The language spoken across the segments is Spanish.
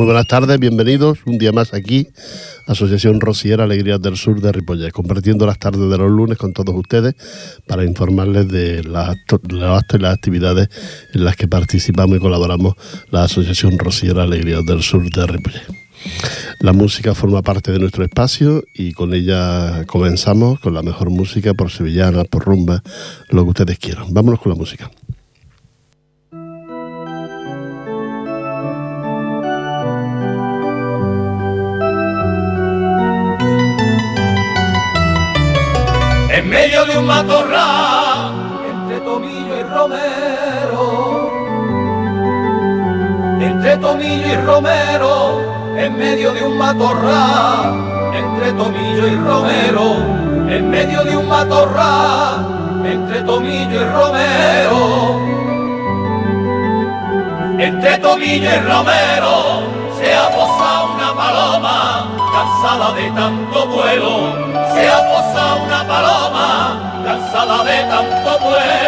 Muy buenas tardes, bienvenidos un día más aquí, Asociación Rociera Alegrías del Sur de Ripollet, compartiendo las tardes de los lunes con todos ustedes para informarles de las actos y las actividades en las que participamos y colaboramos la Asociación Rociera Alegrías del Sur de Ripollet. La música forma parte de nuestro espacio y con ella comenzamos con la mejor música por sevillana, por rumba, lo que ustedes quieran. Vámonos con la música. Entre tomillo y romero, entre tomillo y romero, en medio de un matorral, entre tomillo y romero, en medio de un matorral, entre tomillo y romero, entre tomillo y romero, se ha posado una paloma cansada de tanto vuelo, se ha posado una paloma, cansada de tanto vuelo.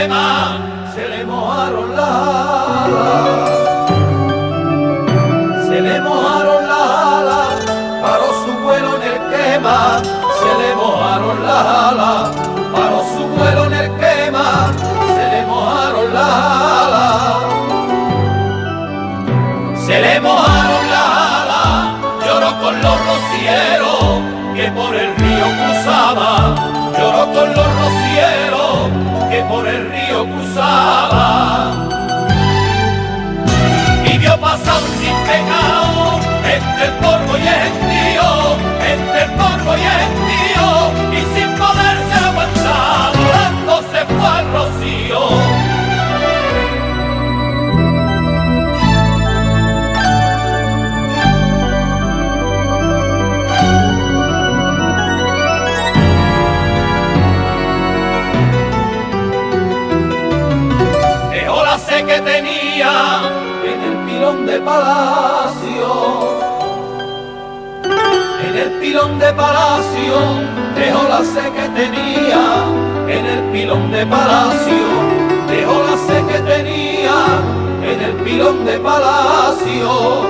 En y vio pasar sin pecado entre el polvo y el tío, entre el polvo y el tío y sin que tenía en el pilón de palacio. En el pilón de palacio dejó la sé que tenía. En el pilón de palacio dejó la sé que tenía. En el pilón de palacio.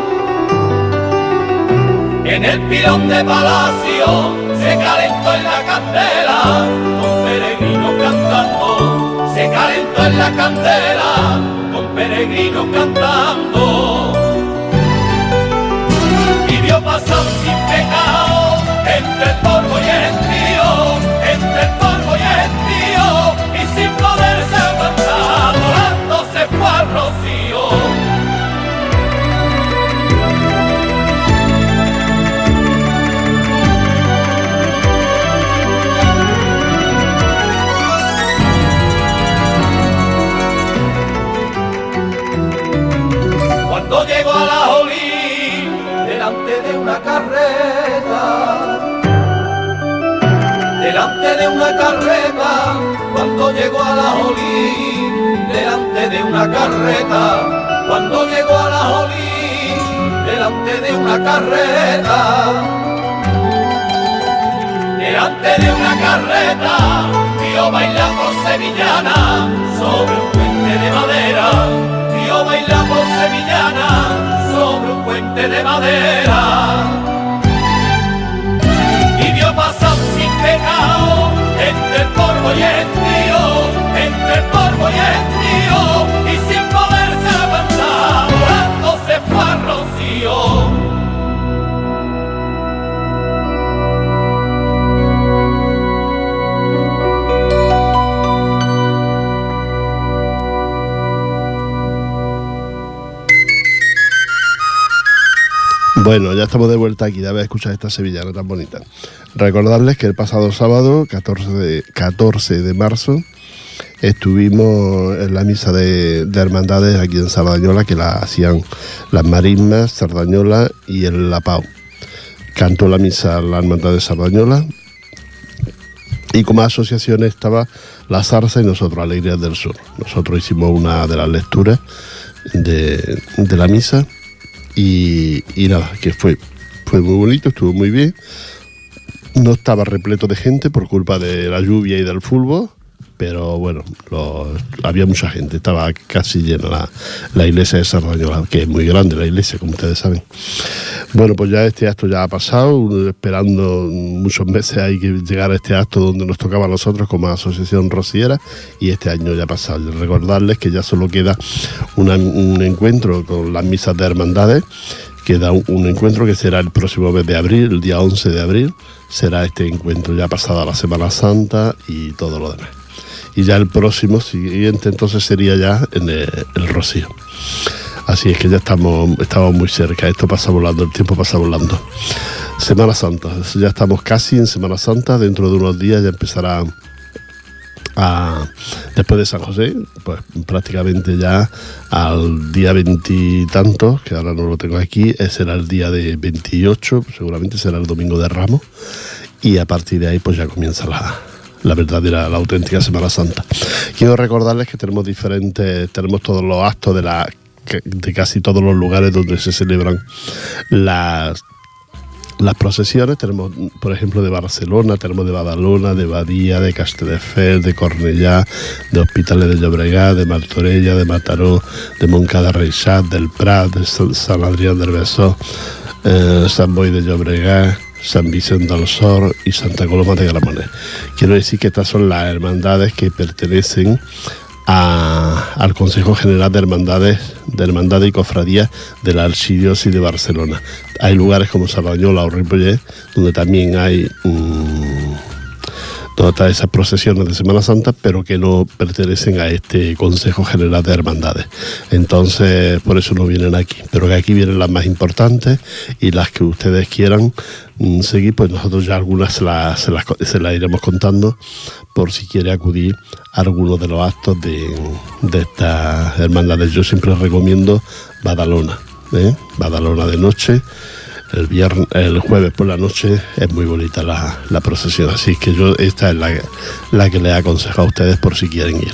En el pilón de palacio se calentó en la candela con peregrinos cantando. Calentó en la candela peregrinos cantando. Llego a la Jolí delante de una carreta. Delante de una carreta, cuando llego a la Jolí, delante de una carreta, cuando llego a la Jolí, delante de una carreta. Delante de una carreta, vio bailar por sevillana sobre un puente de madera bailamos sevillana sobre un puente de madera. Bueno, ya estamos de vuelta aquí, ya a esta sevillana tan bonita. Recordarles que el pasado sábado, 14 de, 14 de marzo, estuvimos en la misa de, hermandades aquí en Sardañola, que la hacían las marismas, Sardañola y el Lapao. Cantó la misa la hermandad de Sardañola y como asociación estaba La Zarza y nosotros, Alegría del Sur. Nosotros hicimos una de las lecturas de, la misa y, y nada, que fue, fue muy bonito, estuvo muy bien. No estaba repleto de gente por culpa de la lluvia y del fútbol, pero bueno, había mucha gente, estaba casi llena la, iglesia de Sardañola, que es muy grande la iglesia, como ustedes saben. Bueno, pues ya este acto ya ha pasado, esperando muchos meses hay que llegar a este acto donde nos tocaba a nosotros como asociación rociera y este año ya ha pasado. Recordarles que ya solo queda un encuentro con las misas de hermandades queda un, encuentro que será el próximo mes de abril, el día 11 de abril, será este encuentro ya pasada la Semana Santa y todo lo demás y ya el próximo siguiente entonces sería ya en el, Rocío. Así es que ya estamos, estamos muy cerca, esto pasa volando, el tiempo pasa volando. Semana Santa, ya estamos casi en Semana Santa, dentro de unos días ya empezará a, después de San José, pues prácticamente ya al día veintitantos, que ahora no lo tengo aquí, será el día de 28, seguramente será el domingo de Ramos, y a partir de ahí pues ya comienza la, la verdadera, la auténtica Semana Santa. Quiero recordarles que tenemos diferentes, tenemos todos los actos de la de casi todos los lugares donde se celebran las las procesiones tenemos, por ejemplo, de Barcelona, tenemos de Badalona, de Badía, de Castelldefels, de Cornellá, de Hospitales de Llobregat, de Martorella, de Mataró, de Moncada Reixat, del Prat, de San Adrián del Besó, eh, San Boy de Llobregat, San Vicente del Sor y Santa Coloma de Gramones. Quiero decir que estas son las hermandades que pertenecen al Consejo General de Hermandades de Hermandades y Cofradías de la Archidiócesis de Barcelona. Hay lugares como Sardañola o Ripollet donde también hay todas esas procesiones de Semana Santa, pero que no pertenecen a este Consejo General de Hermandades. Entonces, por eso no vienen aquí, pero que aquí vienen las más importantes y las que ustedes quieran mm, seguir, pues nosotros ya algunas se las, iremos contando por si quiere acudir a alguno de los actos de, estas hermandades. Yo siempre recomiendo Badalona, ¿eh? Badalona de noche el viernes, el jueves por la noche es muy bonita la, procesión. Así que yo esta es la, que les aconsejo a ustedes por si quieren ir.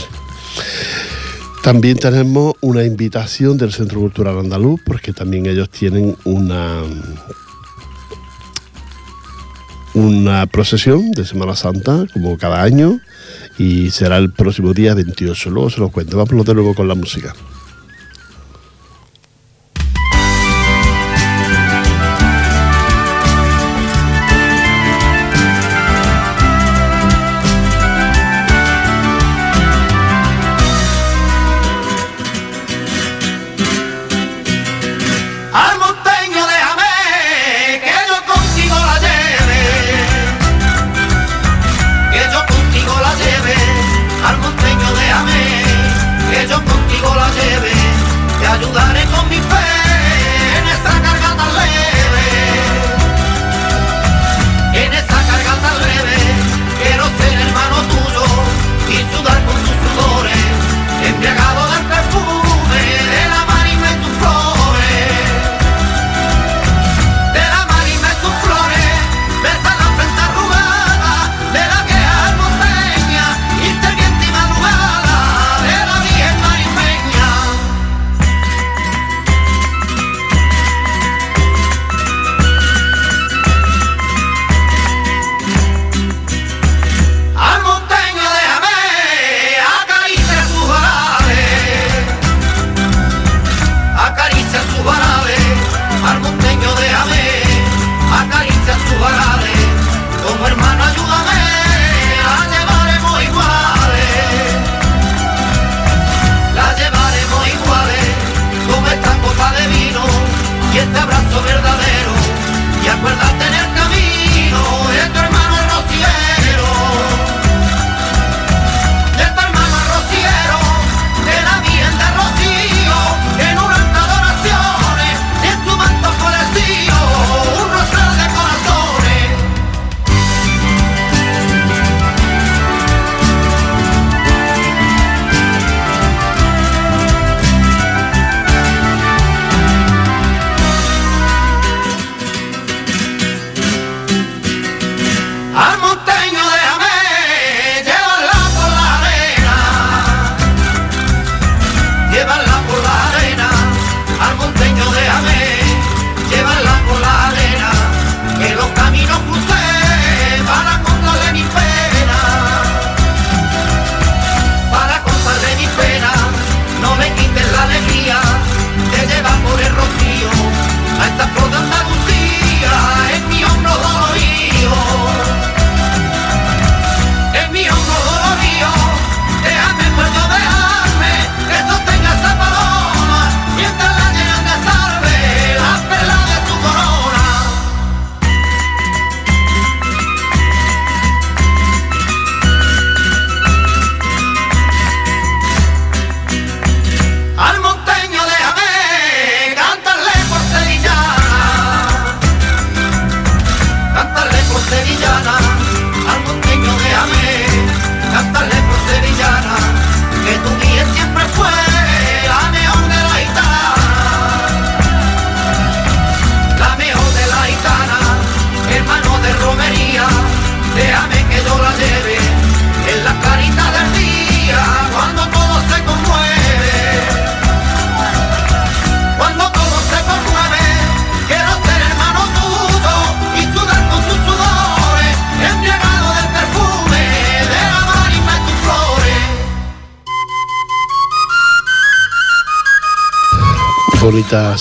También tenemos una invitación del Centro Cultural Andaluz, porque también ellos tienen una, una procesión de Semana Santa, como cada año, y será el próximo día 28. Luego se los cuento. Vamos de nuevo con la música.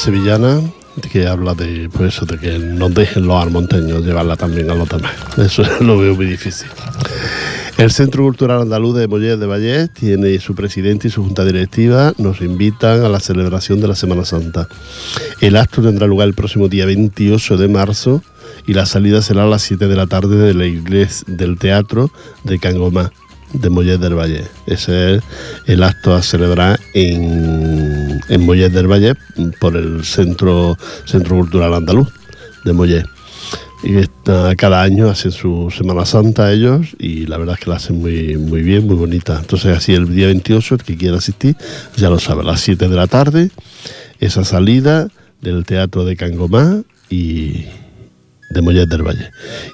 Sevillana que habla de pues eso, de que no dejen los almonteños llevarla también a los demás. Eso lo veo muy difícil. El Centro Cultural Andaluz de Mollet de Vallés tiene su presidente y su junta directiva. Nos invitan a la celebración de la Semana Santa. El acto tendrá lugar el próximo día 28 de marzo y la salida será a las 7 de la tarde de la iglesia del teatro de Cangomá de Mollet del Valle. Ese es el acto a celebrar en, en Mollet del Valle por el Centro, Centro Cultural Andaluz de Mollet. Y cada año hacen su Semana Santa ellos y la verdad es que la hacen muy, muy bien, muy bonita. Entonces así el día 28, el que quiera asistir, ya lo sabe, a las 7 de la tarde, esa salida del Teatro de Cangomá y de Mollet del Valle.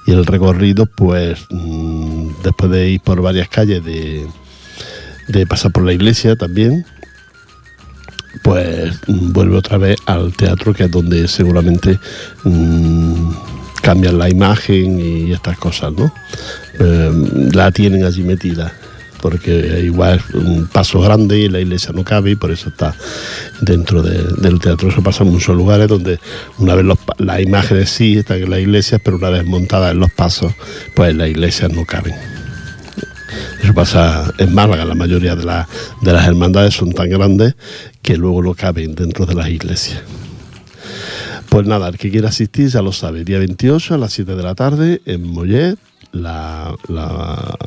Y el recorrido, pues, mm, después de ir por varias calles, de pasar por la iglesia también, pues mm, vuelve otra vez al teatro, que es donde seguramente mm, cambian la imagen y estas cosas, ¿no? Eh, la tienen allí metida, porque igual es un paso grande y la iglesia no cabe y por eso está dentro de- del teatro. Eso pasa en muchos lugares donde una vez los las imágenes sí están en las iglesias, pero una vez montadas en los pasos, pues las iglesias no caben. Eso pasa en Málaga, la mayoría de, la- de las hermandades son tan grandes que luego no caben dentro de las iglesias. Pues nada, el que quiera asistir ya lo sabe, día 28 a las 7 de la tarde en Mollet, la, la,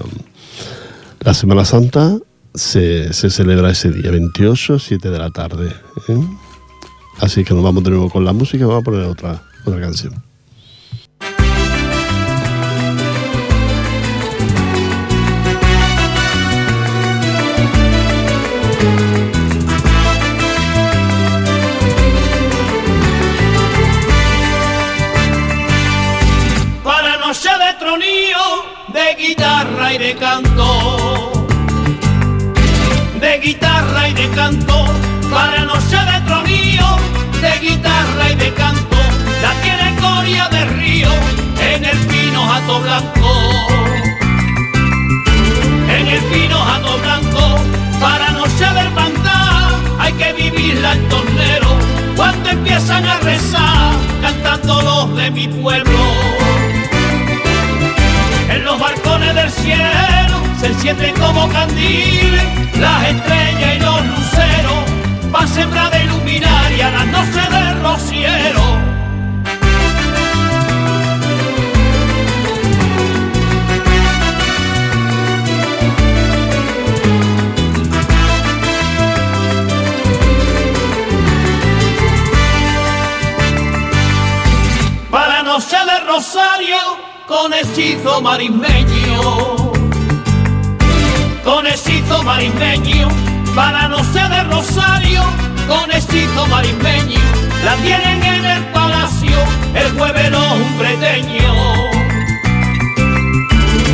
Semana Santa se, se celebra ese día, 28, 7 de la tarde. ¿eh? Así que nos vamos de nuevo con la música, vamos a poner otra, otra canción. Guitarra y de canto. La tiene Coria de Río, en el pino jato blanco. En el pino jato blanco, para noche de hermandad, hay que vivirla en tornero. Cuando empiezan a rezar, cantando los de mi pueblo en los balcones del cielo se encienden como candiles las estrellas y los luceros pa' sembrar de luminaria las noches de rociero. Para noche de rosario con hechizo marismeño con hechizo marismeño, para noche de rosario, con hechizo marismeño, la tienen en el palacio, el jueves los umbreteños.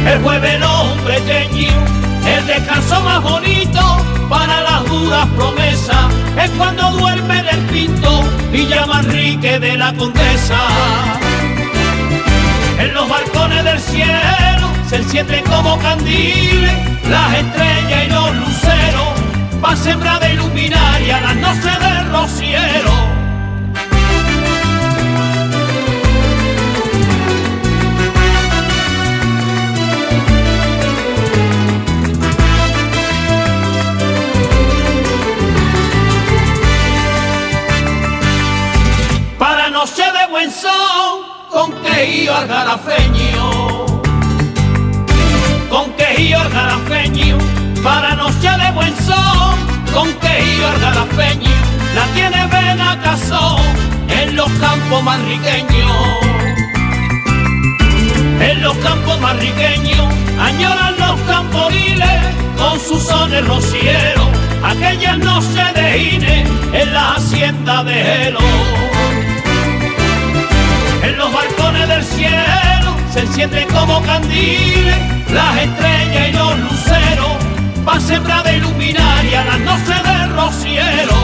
El jueves los umbreteños, el descanso más bonito para las duras promesas, es cuando duerme del pinto Villa Manrique de la Condesa. En los balcones del cielo se encienden como candiles las estrellas y los luceros pa' sembrar de luminaria las noches de rociero. Para noche de buen son con quejío algarafeño con quejío algarafeño, para de buen son, con quejío algarafeño, la tiene Benacazón en los campos marriqueños. En los campos marriqueños añoran los camporiles con sus sones rocieros, aquellas noches de Gine en la hacienda de Gelo en los balcones del cielo se encienden como candiles las estrellas y los luceros pa' sembrar de luminaria las noches de rociero.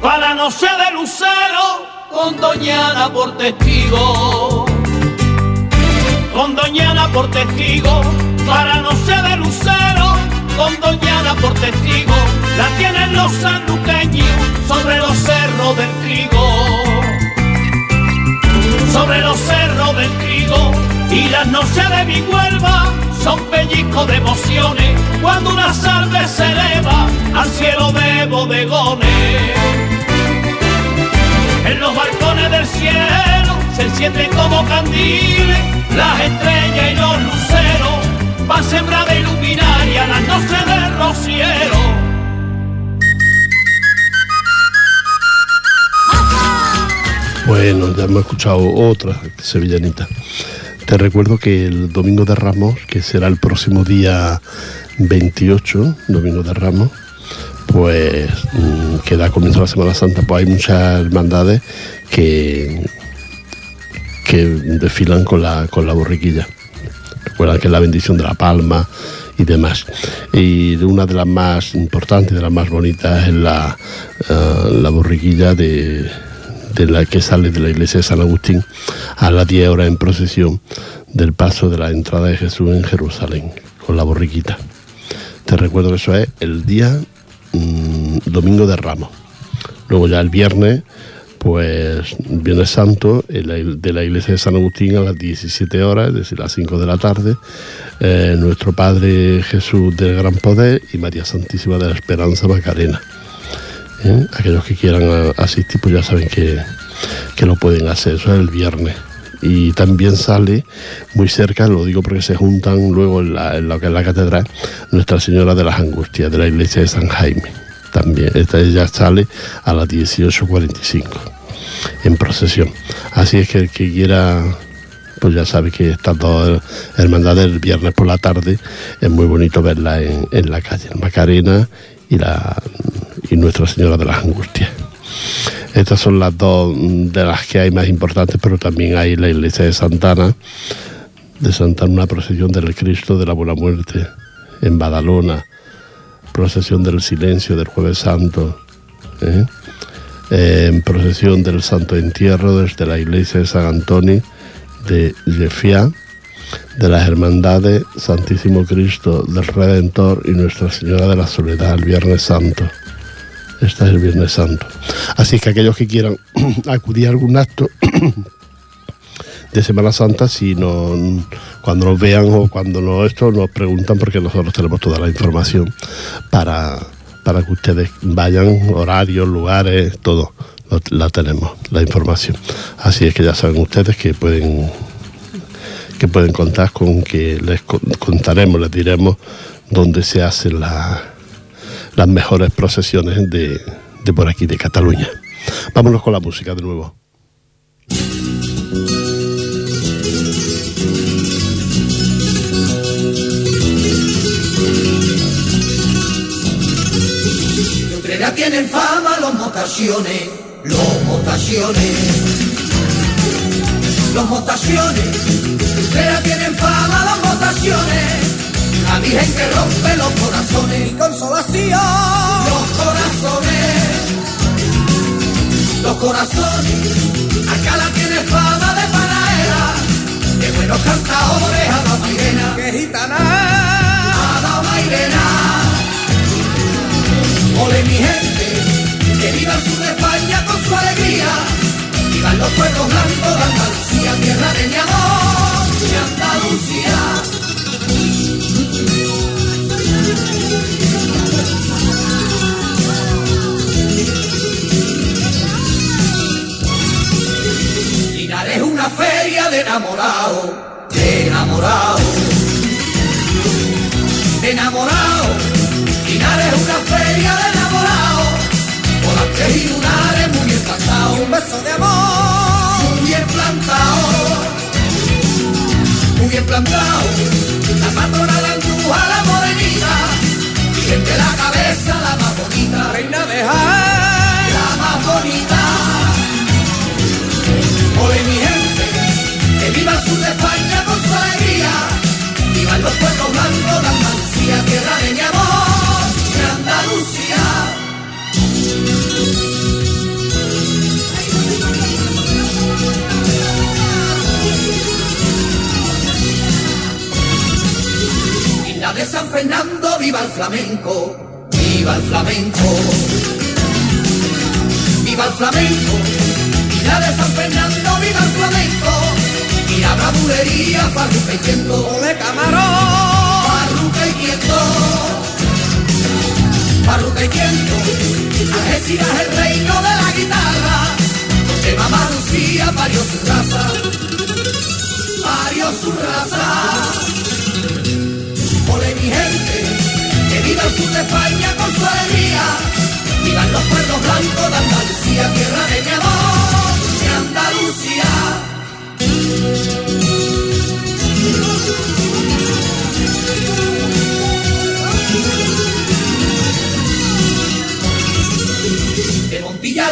Para noche Doñana por testigo, con Doñana por testigo, para no ser de lucero, con Doñana por testigo, la tienen los sanduqueños sobre los cerros del trigo, sobre los cerros del trigo, y las noches de mi Huelva son pellizcos de emociones, cuando una salve se eleva al cielo de bodegones. En los balcones del cielo se encienden como candiles las estrellas y los luceros para sembrar de iluminaria las noches de rociero. Bueno, ya hemos escuchado otra sevillanita. Te recuerdo que el Domingo de Ramos, que será el próximo día 28, Domingo de Ramos, pues mm, que da comienzo la Semana Santa, pues hay muchas hermandades que, que desfilan con la, con la borriquilla. Recuerda que es la bendición de la palma y demás. Y una de las más importantes, de las más bonitas, es la, eh, la borriquilla de, de la que sale de la iglesia de San Agustín a las 10 horas en procesión del paso de la entrada de Jesús en Jerusalén, con la borriquita. Te recuerdo que eso es el día mm, domingo de Ramos. Luego ya el viernes, pues Viernes Santo, de la iglesia de San Agustín a las 17 horas, es decir, a las 5 de la tarde, eh, nuestro Padre Jesús del Gran Poder y María Santísima de la Esperanza Macarena. ¿eh? Aquellos que quieran eh, asistir, pues ya saben que, que lo pueden hacer, eso es el viernes. Y también sale muy cerca, lo digo porque se juntan luego en, la, en lo que es la catedral, Nuestra Señora de las Angustias, de la iglesia de San Jaime. También, esta ya sale a las 18.45 en procesión. Así es que el que quiera, pues ya sabe que estas dos hermandades el viernes por la tarde es muy bonito verla en, la calle, en Macarena y, la, y Nuestra Señora de las Angustias. Estas son las dos de las que hay más importantes, pero también hay la iglesia de Santana, de Santana una procesión del Cristo de la Buena Muerte en Badalona, procesión del silencio del Jueves Santo, ¿eh? En procesión del Santo Entierro desde la iglesia de San Antonio de Jefia, de las hermandades Santísimo Cristo del Redentor y Nuestra Señora de la Soledad el Viernes Santo. Este es el Viernes Santo. Así que aquellos que quieran acudir a algún acto de Semana Santa, si no, cuando nos vean o cuando no esto, nos preguntan porque nosotros tenemos toda la información para, para que ustedes vayan, horarios, lugares, todo, la tenemos, la información. Así es que ya saben ustedes que pueden que pueden contar con que les con- contaremos, les diremos dónde se hacen la- las mejores procesiones de, de por aquí, de Cataluña. Vámonos con la música de nuevo. De Utrera tienen fama los motaciones, los motaciones, los motaciones. De Utrera tienen fama los motaciones, la virgen que rompe los corazones. Mi consolación, los corazones, los corazones. Acá la tiene fama de panaera, de buenos cantadores a la mairena. Que gitana, a la mairena. Ole mi gente, que viva el sur de España con su alegría. Vivan los pueblos blancos de Andalucía, tierra de mi amor, de Andalucía. Es una feria de enamorado, de enamorado, de enamorado. Es una feria de enamorado, volantes y lunares muy bien plantados. Y un beso de amor, muy bien plantado, muy bien plantado. La patrona la andújar, la morenita, virgen de la cabeza, la más bonita. Reina de la más bonita. Ole mi gente, que viva el sur de España con su alegría. Vivan los pueblos blancos de Andalucía, tierra de mi amor, de San Fernando, viva el flamenco, viva el flamenco. Viva el flamenco, y la de San Fernando, viva el flamenco. Y la bravulería, farruca y quieto. ¡Ole, camarón! Farruca y quieto. Farruca y tiento, Algeciras el reino de la guitarra, donde mamá Lucía parió su raza, parió su raza. Ole mi gente, que viva el sur de España con su alegría, vivan los pueblos blancos de Andalucía, tierra de mi amor, de Andalucía.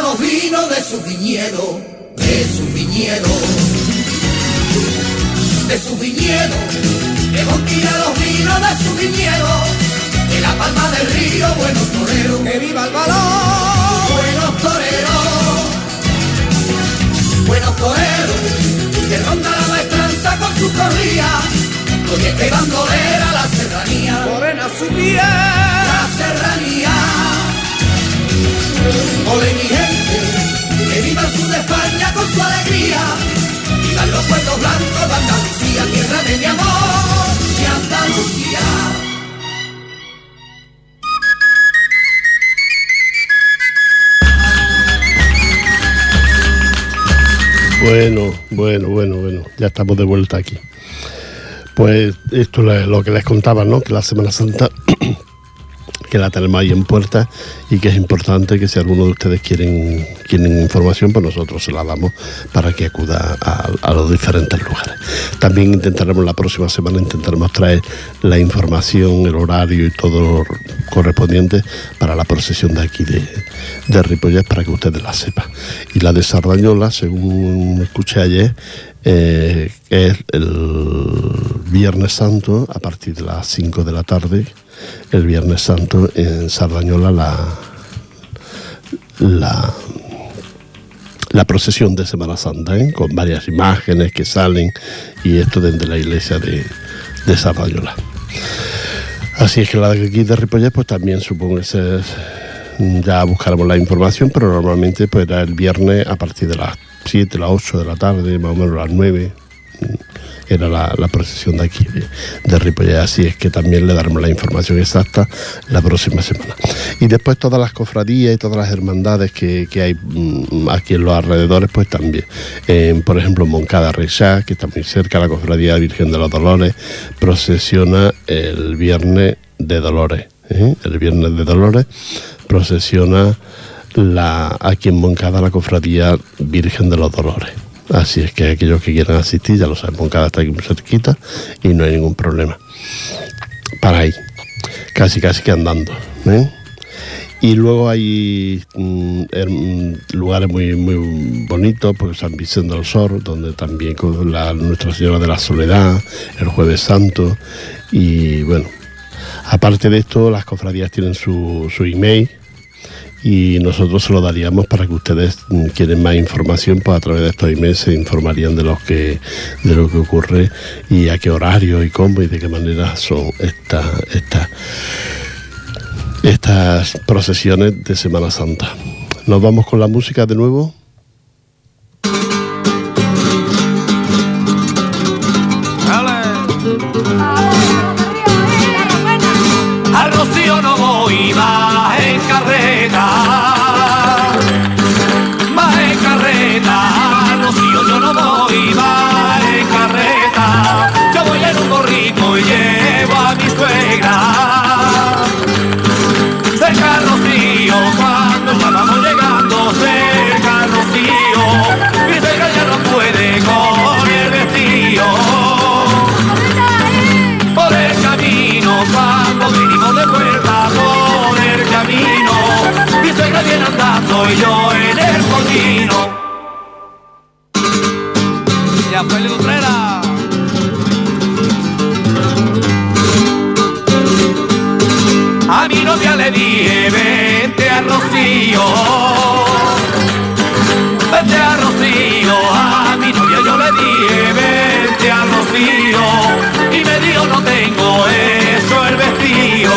Los vinos de su viñedo, de su viñedo, de su viñedo, de Montilla los vinos de su viñedo, de la palma del río, buenos toreros, que viva el balón. buenos toreros, buenos toreros, que ronda la maestranza con su corría, oye que bandolera la serranía, Morena su piel, Alegría. Vivan los puertos blancos de Andalucía, tierra de mi amor, de Andalucía. Bueno, bueno, bueno, bueno, ya estamos de vuelta aquí. Pues esto es lo que les contaba, ¿no? Que la Semana Santa, que la tenemos ahí en puerta y que es importante que si alguno de ustedes quieren, quieren información, pues nosotros se la damos para que acuda a, los diferentes lugares. También intentaremos la próxima semana, intentaremos traer la información, el horario y todo correspondiente para la procesión de aquí de, de para que ustedes la sepan. Y la de Sardañola, según escuché ayer, eh, es el Viernes Santo a partir de las 5 de la tarde, el Viernes Santo en Sardañola la, la, la procesión de Semana Santa, ¿eh? con varias imágenes que salen y esto desde la iglesia de, de. Así es que la de aquí de Ripollet, pues también supongo que ya buscaremos la información, pero normalmente pues era el viernes a partir de las 7, las 8 de la tarde, más o menos las 9, era la, procesión de aquí de, de Ripollet, así es que también le daremos la información exacta la próxima semana. Y después todas las cofradías y todas las hermandades que, que hay mm, aquí en los alrededores, pues también. Por ejemplo, Moncada Reixá, que está muy cerca, la cofradía Virgen de los Dolores, procesiona el viernes de Dolores. ¿eh? El viernes de Dolores procesiona la, aquí en Moncada la cofradía Virgen de los Dolores. Así es que aquellos que quieran asistir, ya lo saben, Moncada está aquí muy cerquita y no hay ningún problema. Para ahí, casi casi que andando. Y luego hay mm, her- lugares muy, muy bonitos, pues San Vicente del Sor, donde también con la Nuestra Señora de la Soledad, el Jueves Santo, y bueno, aparte de esto, las cofradías tienen su, su email y nosotros se lo daríamos para que ustedes mm, quieren más información, pues a través de estos emails se informarían de los que de lo que ocurre y a qué horario y cómo y de qué manera son estas estas estas procesiones de Semana Santa. Nos vamos con la música de nuevo. En un y me dijo no tengo eso el vestido.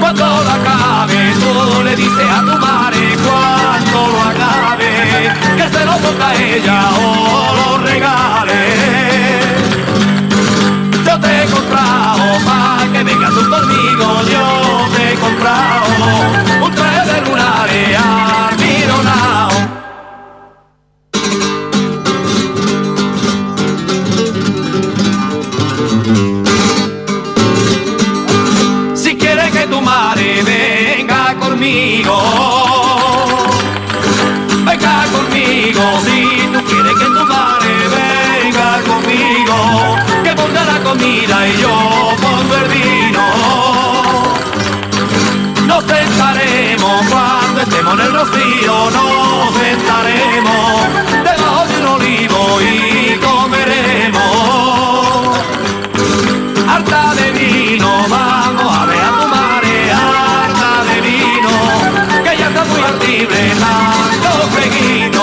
Cuando lo acabe, tú le dices a tu madre cuando lo acabe, que se lo ponga ella o lo regale. Yo te he comprado para que vengas tú conmigo, yo te he comprado un traje de lunares almironado. En el rocío, nos sentaremos debajo de un olivo y comeremos. Harta de vino, vamos a ver a tu madre, harta de vino, que ya está muy ardible, tanto freguino.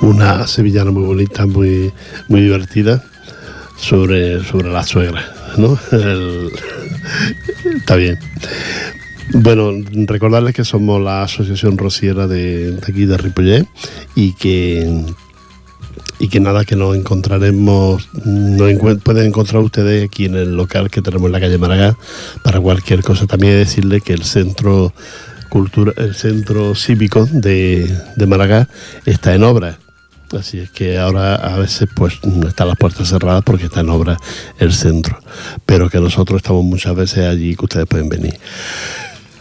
Una sevillana muy bonita, muy, muy divertida sobre, sobre la suegra, ¿no? El- está bien. Bueno, recordarles que somos la Asociación Rociera de, de aquí de Ripollet y que y que nada, que nos encontraremos, nos encuen- pueden encontrar ustedes aquí en el local que tenemos en la calle Maragall para cualquier cosa. También decirle que el centro cultura, el centro cívico de, de está en obra. Así es que ahora a veces pues están las puertas cerradas porque está en obra el centro. Pero que nosotros estamos muchas veces allí que ustedes pueden venir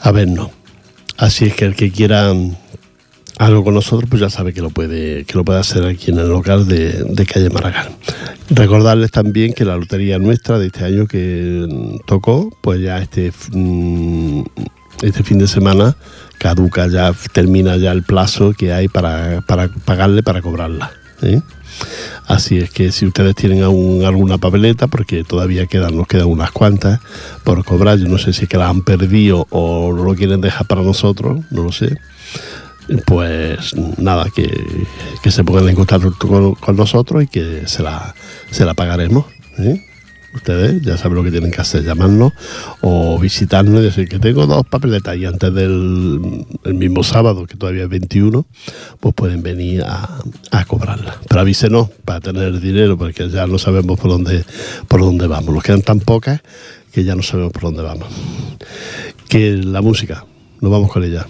a vernos. Así es que el que quiera algo con nosotros, pues ya sabe que lo puede, que lo puede hacer aquí en el local de, calle Maragall. Recordarles también que la lotería nuestra de este año que tocó, pues ya este, mm, este fin de semana caduca, ya termina ya el plazo que hay para, para pagarle, para cobrarla. Así es que si ustedes tienen aún alguna papeleta, porque todavía quedan, nos quedan unas cuantas por cobrar, yo no sé si es que la han perdido o lo quieren dejar para nosotros, no lo sé pues nada, que, que se pongan en contacto con, nosotros y que se la, se la pagaremos. Ustedes ya saben lo que tienen que hacer, llamarnos o visitarnos y decir que tengo dos papeletas y antes del el mismo sábado, que todavía es 21, pues pueden venir a, a cobrarla. Pero avísenos para tener dinero, porque ya no sabemos por dónde, por dónde vamos. Nos quedan tan pocas que ya no sabemos por dónde vamos. Que la música, nos vamos con ella.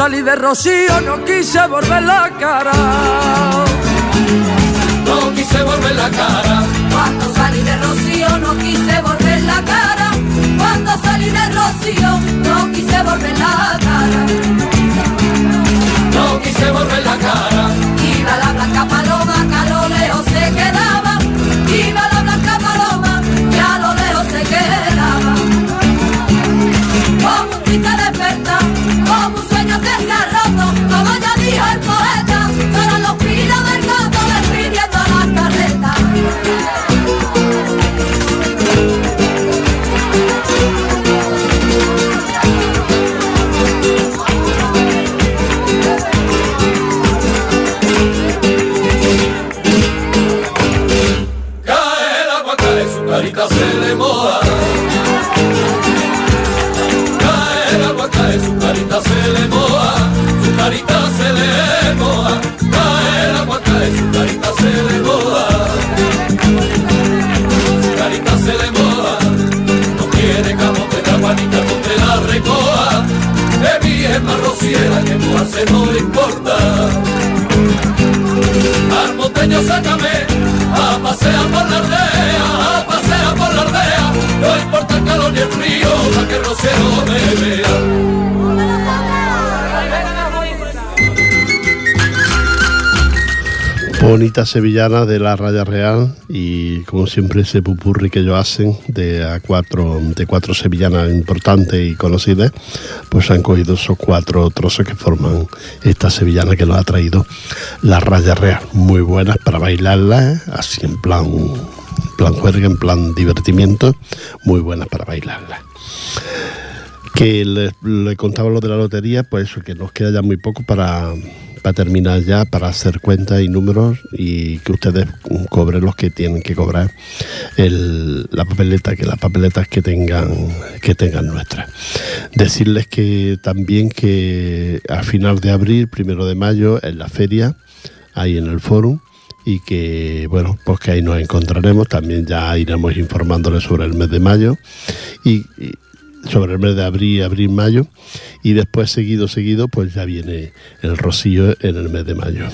Salí de Rocío no quise volver la cara. No quise volver la cara, Cuando salí de Rocío no quise volver la cara. Cuando salí de Rocío no quise volver la cara. no quise volver la cara. Iba la blanca paloma que a lo lejos se quedaba. Iba la blanca paloma que a lo lejos se quedaba. Como un triste Bonita sevillana de la Raya Real y como siempre ese pupurri que ellos hacen de a cuatro, de cuatro sevillanas importantes y conocidas, pues han cogido esos cuatro trozos que forman esta sevillana que nos ha traído la Raya Real. Muy buenas para bailarla, ¿eh? así en plan, plan juerga, en plan divertimiento, muy buenas para bailarla que le, le contaba lo de la lotería, pues eso, que nos queda ya muy poco para, para terminar ya, para hacer cuentas y números y que ustedes cobren los que tienen que cobrar la papeleta, que las papeletas que tengan, que tengan nuestras. Decirles que también que a final de abril, primero de mayo, en la feria, ahí en el fórum, y que bueno pues que ahí nos encontraremos también ya iremos informándoles sobre el mes de mayo sobre el mes de abril abril mayo y después seguido seguido pues ya viene el rocío en el mes de mayo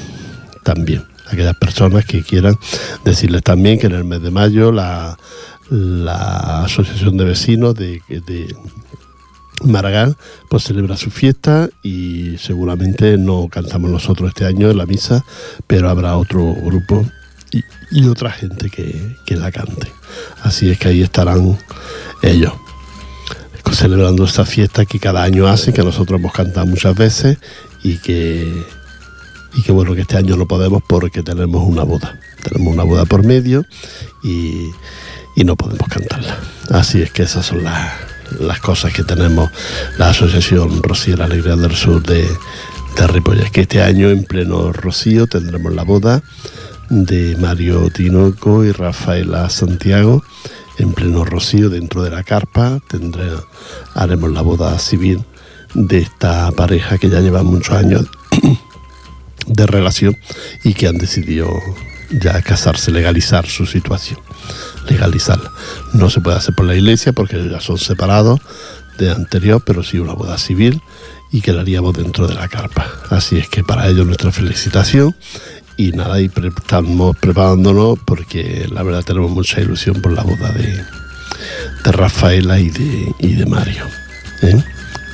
también aquellas personas que quieran decirles también que en el mes de mayo la, la asociación de vecinos de, de Maragall pues celebra su fiesta y seguramente no cantamos nosotros este año en la misa, pero habrá otro grupo y, y otra gente que, que la cante. Así es que ahí estarán ellos celebrando esta fiesta que cada año hacen, que nosotros hemos cantado muchas veces y que, y que bueno, que este año no podemos porque tenemos una boda. Tenemos una boda por medio y, y no podemos cantarla. Así es que esas son las, las cosas que tenemos la Asociación Rocío La Alegría del Sur de, de Ripollet, que este año en pleno Rocío tendremos la boda de Mario Tinoco y Rafaela Santiago en pleno Rocío dentro de la carpa tendré, haremos la boda civil de esta pareja que ya lleva muchos años de relación y que han decidido ya casarse, legalizar su situación, legalizarla. No se puede hacer por la iglesia porque ya son separados de anterior, pero sí una boda civil y que la haríamos dentro de la carpa. Así es que para ellos nuestra felicitación y nada, y estamos preparándonos porque la verdad tenemos mucha ilusión por la boda de, de Rafaela y de, y de Mario. ¿eh?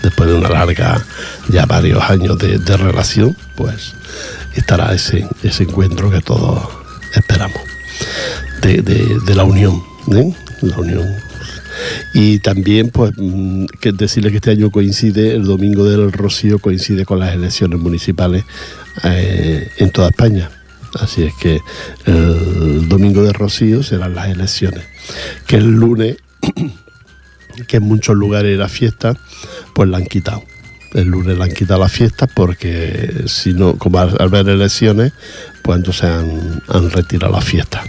Después de una larga, ya varios años de, relación, pues estará ese, ese encuentro que todos esperamos de, de- de la unión, ¿eh? la unión. Y también, pues, mm, que decirle que este año coincide, el domingo del Rocío coincide con las elecciones municipales eh, en toda España. Así es que el domingo de Rocío serán las elecciones. Que el lunes, que en muchos lugares era fiesta, pues la han quitado. El lunes la han quitado la fiesta porque si no, como al ver elecciones, pues entonces han, han retirado la fiesta.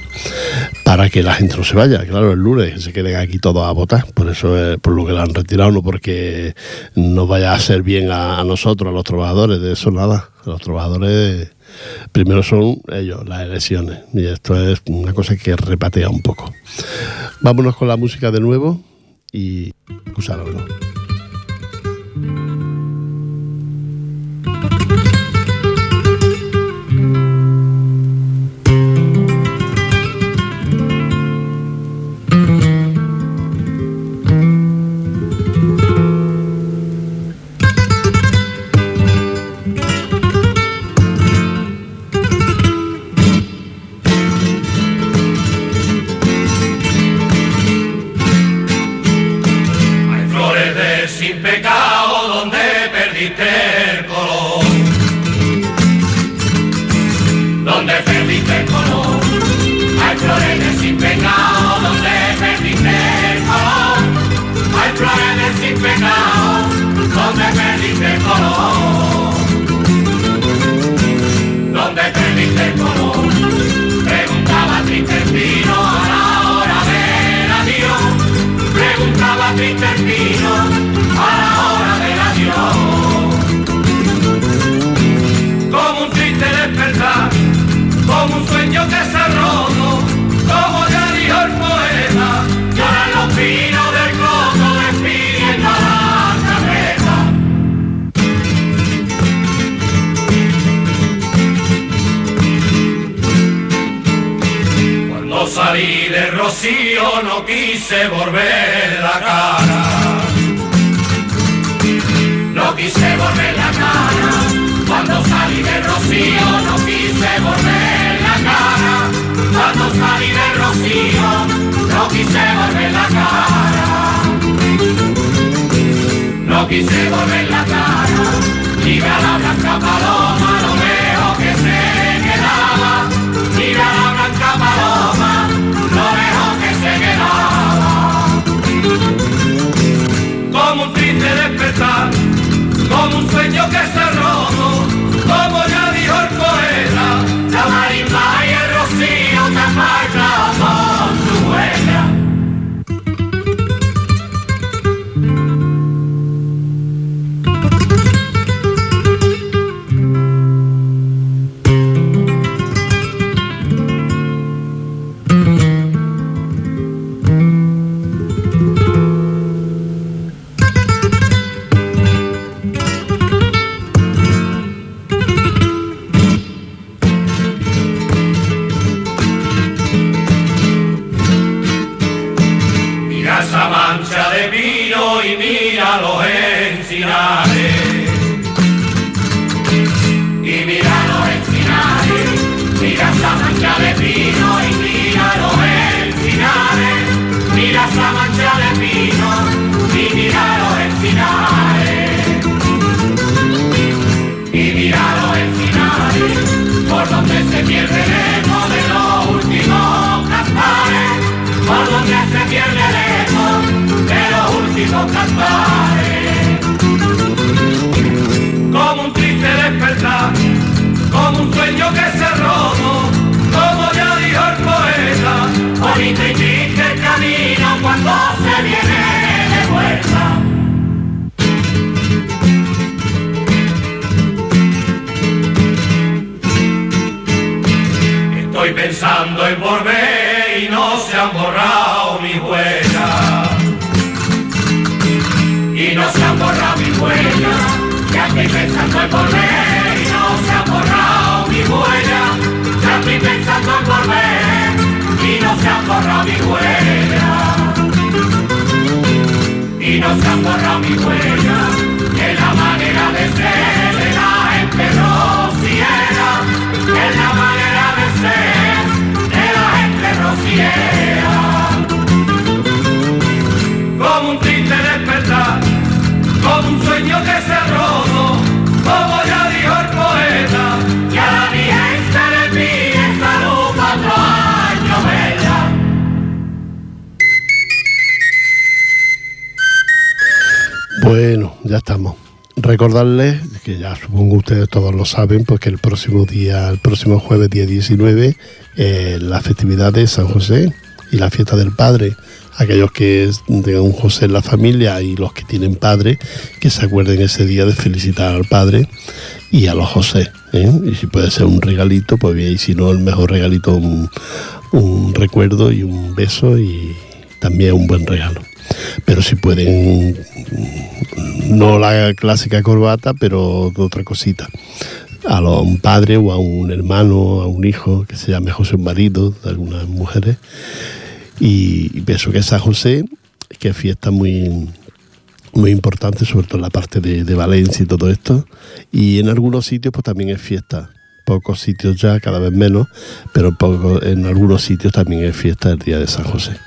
Para que la gente no se vaya, claro, el lunes se queden aquí todos a votar. Por eso es por lo que la han retirado, no porque nos vaya a hacer bien a, nosotros, a los trabajadores, de eso nada. Los trabajadores primero son ellos, las elecciones. Y esto es una cosa que repatea un poco. Vámonos con la música de nuevo y escucharlo. No quise volver la cara. Mira la blanca paloma, como un sueño que se roto, como ya dijo el poeta, bonito y triste el camino cuando se viene de vuelta. Estoy pensando en volver y no se han borrado mis huellas. Y no se han borrado mis huellas. Ya estoy pensando en volver mis huellas. Ya estoy pensando en volver y no se han borrado mis huellas. Y no se han borrado mis huellas. En la manera de ser de la gente rociera. En la manera de ser de la gente rociera. Como un triste despertar, como un sueño que se ha Bueno, ya estamos. Recordarles, que ya supongo ustedes todos lo saben, pues que el próximo día, el próximo jueves día 19, eh, la festividad de San José y la fiesta del Padre. Aquellos que tengan un José en la familia y los que tienen padre, que se acuerden ese día de felicitar al Padre y a los José. ¿eh? Y si puede ser un regalito, pues bien, y si no, el mejor regalito, un recuerdo y un beso y también un buen regalo. Pero si pueden, no la clásica corbata, pero otra cosita. A un padre o a un hermano, a un hijo que se llame José, un marido de algunas mujeres. Y, y pienso que San José, que es fiesta muy, muy importante, sobre todo en la parte de, Valencia y todo esto. Y en algunos sitios pues también es fiesta. Pocos sitios ya, cada vez menos, pero en algunos sitios también es fiesta el día de San José.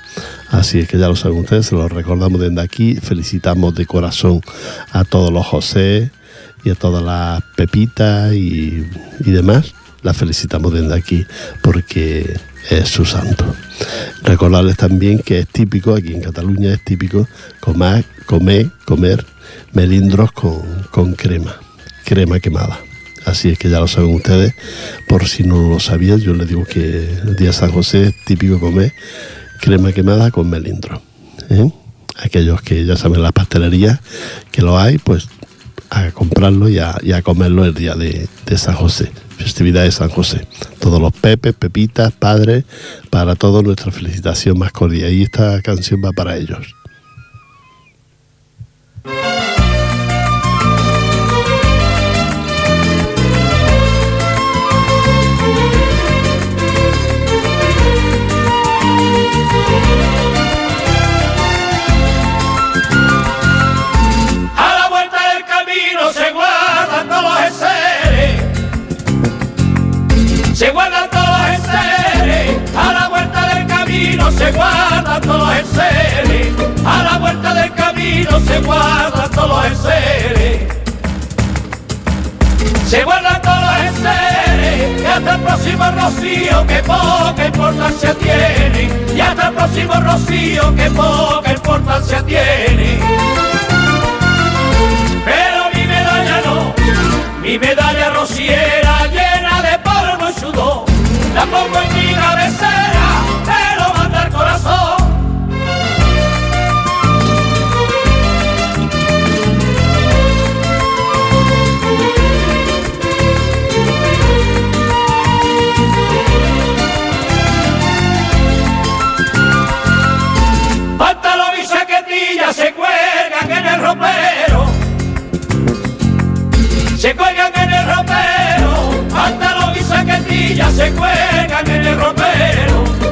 Así es que ya lo saben ustedes, se lo recordamos desde aquí. Felicitamos de corazón a todos los José y a todas las Pepitas y, demás. Las felicitamos desde aquí porque es su santo. Recordarles también que es típico, aquí en Cataluña es típico comer, comer, comer melindros con, con crema, crema quemada. Así es que ya lo saben ustedes, por si no lo sabían, yo les digo que el día San José es típico comer crema quemada con melindros. ¿eh? Aquellos que ya saben las pastelerías que lo hay, pues a comprarlo y a, y a comerlo el día de, de San José, festividad de San José. Todos los pepes, pepitas, padres, para todos nuestra felicitación más cordial. Y esta canción va para ellos. Rocío que poca importancia tiene.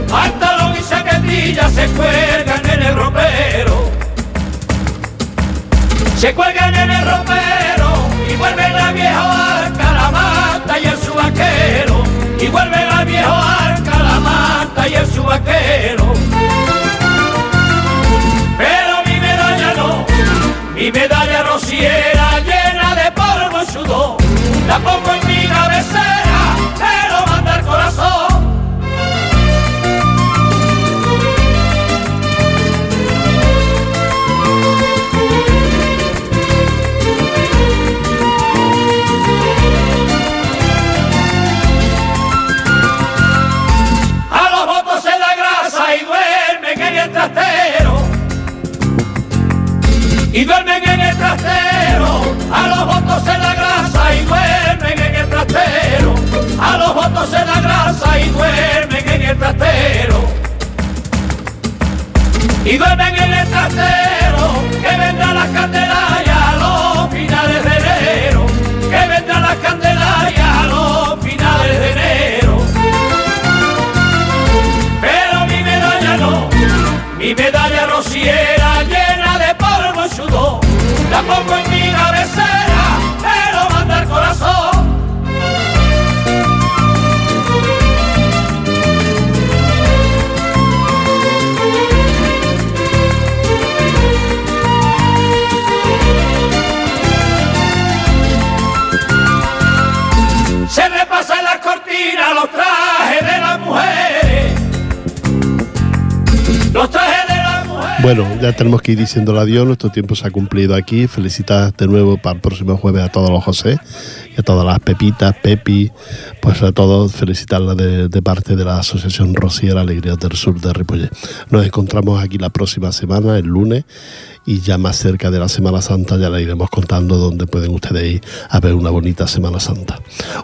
Pantalón y chaquetilla se cuelgan en el ropero. Se cuelgan en el ropero y vuelven la vieja arca, la manta y el subaquero. Y vuelven la vieja arca, la manta y el subaquero. Tenemos que ir diciendo el adiós, nuestro tiempo se ha cumplido aquí. Felicitar de nuevo para el próximo jueves a todos los José y a todas las Pepitas, Pepi, pues a todos felicitarlas de, de parte de la Asociación Rociera Alegría del Sur de Ripollet. Nos encontramos aquí la próxima semana, el lunes, y ya más cerca de la Semana Santa ya le iremos contando dónde pueden ustedes ir a ver una bonita Semana Santa.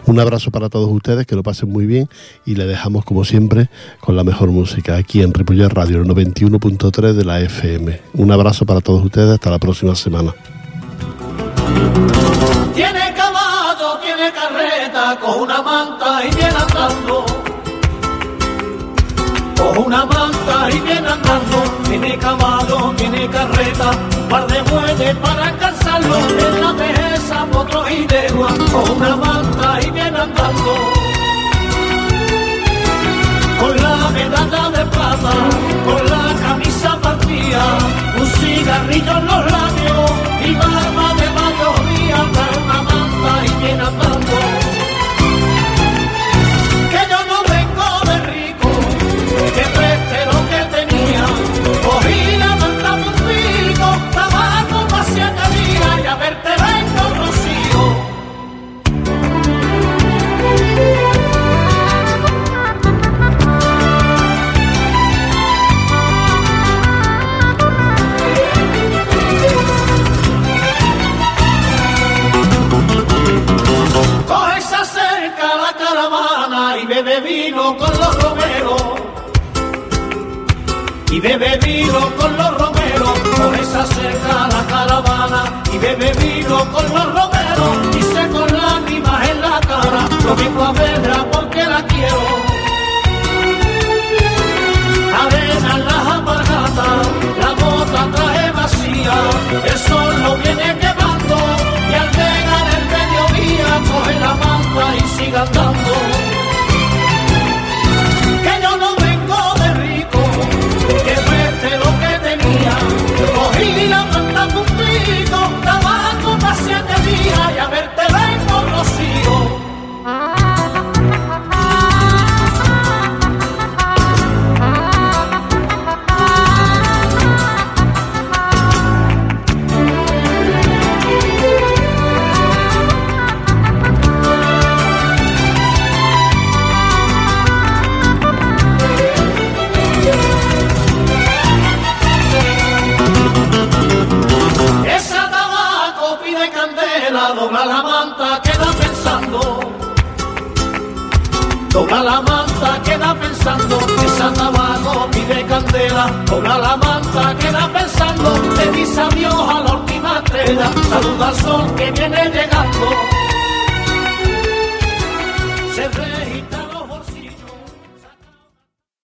Un abrazo para todos ustedes, que lo pasen muy bien y le dejamos como siempre con la mejor música aquí en Ripollet Radio, el 91.3 de la FM. Un abrazo para todos ustedes, hasta la próxima semana. Con una manta y viene andando. Tiene caballo, tiene carreta, un par de bueyes para calzarlo. En la mesa, potro y legua, con una manta y viene andando. Con la medalla de plata, con la camisa partida, un cigarrillo en los labios y barba de trae una manta y viene andando. Y bebe vino con los romeros. Y bebe vino con los romeros. Coge se acerca la caravana y bebe vino con los romeros. Dice con lágrimas en la cara, lo vengo a verla porque la quiero. Arena en las apargatas, la bota trae vacía, el sol lo viene quemando y al llegar el mediodía coge la manta y sigue andando. Cogí la planta cumplido, trabajo para siete días y haberte la conocido. Dobla la manta, queda pensando. Esa tabaco pide candela, dobla la manta, queda pensando. Le dice adiós a la última estrella, saluda al sol que viene llegando.